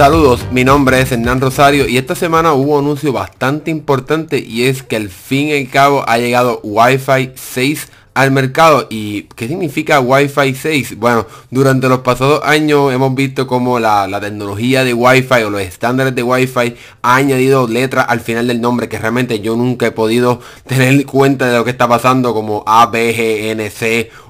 Saludos, mi nombre es Hernán Rosario y esta semana hubo un anuncio bastante importante y es que al fin y al cabo ha llegado Wi-Fi 6 al mercado. ¿Y qué significa Wi-Fi 6? Bueno, durante los pasados años hemos visto como la, tecnología de Wi-Fi o los estándares de Wi-Fi ha añadido letras al final del nombre que realmente yo nunca he podido tener cuenta de lo que está pasando como A,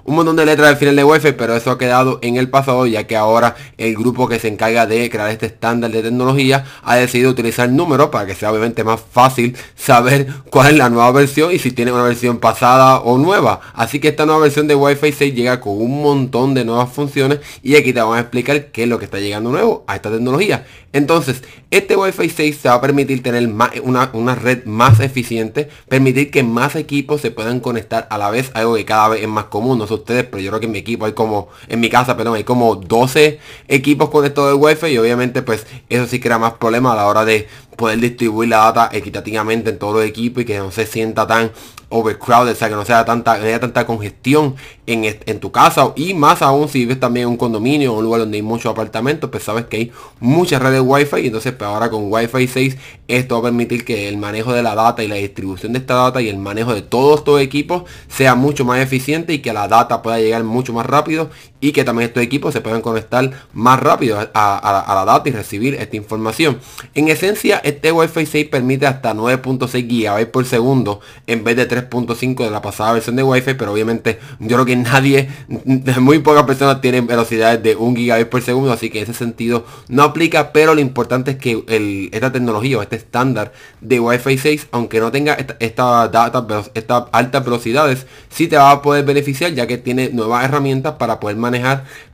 un montón de letras al final de Wi-Fi, pero eso ha quedado en el pasado ya que ahora el grupo que se encarga de crear este estándar de tecnología ha decidido utilizar números para que sea obviamente más fácil saber cuál es la nueva versión y si tiene una versión pasada o nueva. Así que esta nueva versión de Wi-Fi 6 llega con un montón de nuevas funciones y aquí te vamos a explicar qué es lo que está llegando nuevo a esta tecnología. Entonces, este Wi-Fi 6 te va a permitir tener una, una, red más eficiente, permitir que más equipos se puedan conectar a la vez, algo que cada vez es más común, no sé ustedes, pero yo creo que en mi equipo hay como, en mi casa, perdón, hay como 12 equipos conectados de Wi-Fi y obviamente pues eso sí crea más problemas a la hora de poder distribuir la data equitativamente en todos los equipos y que no se sienta tan overcrowded, o sea, que no sea tanta, haya tanta congestión en, en, tu casa y más aún si vives también en un condominio un lugar donde hay muchos apartamentos, pues sabes que hay muchas redes wifi y entonces pues ahora con Wi-Fi 6 esto va a permitir que el manejo de la data y la distribución de esta data y el manejo de todos estos equipos sea mucho más eficiente y que la data pueda llegar mucho más rápido y que también estos equipos se puedan conectar más rápido a, la data y recibir esta información. En esencia, este Wi-Fi 6 permite hasta 9.6 GB por segundo en vez de 3 3.5 de la pasada versión de Wi-Fi, pero obviamente yo creo que nadie, muy pocas personas tienen velocidades de 1 gigabit por segundo, así que en ese sentido no aplica, pero lo importante es que esta tecnología o este estándar de Wi-Fi 6, aunque no tenga esta data, estas altas velocidades, sí te va a poder beneficiar ya que tiene nuevas herramientas para poder manejar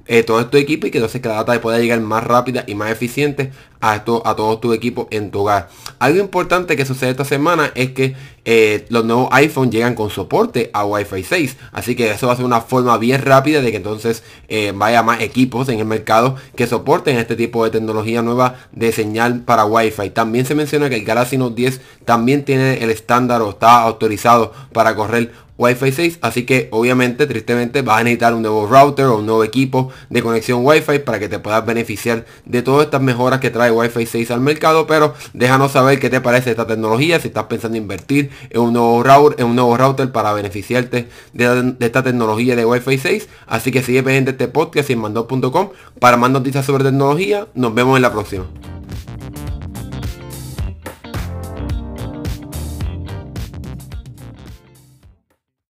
eh, todo tu equipo y que entonces que la data pueda llegar más rápida y más eficiente a, esto, a todo tu equipo en tu hogar. Algo importante que sucede esta semana es que eh, los nuevos iPhone llegan con soporte a Wi-Fi 6. Así que eso va a ser una forma bien rápida de que entonces eh, vaya más equipos en el mercado que soporten este tipo de tecnología nueva de señal para Wi-Fi. También se menciona que el Galaxy Note 10 también tiene el estándar o está autorizado para correr Wi-Fi 6 así que obviamente tristemente vas a necesitar un nuevo router o un nuevo equipo de conexión Wi-Fi para que te puedas beneficiar de todas estas mejoras que trae Wi-Fi 6 al mercado pero déjanos saber qué te parece esta tecnología si estás pensando en invertir en un nuevo router, en un nuevo router para beneficiarte de, esta tecnología de Wi-Fi 6 así que sigue pendiente este podcast en mando.com para más noticias sobre tecnología. Nos vemos en la próxima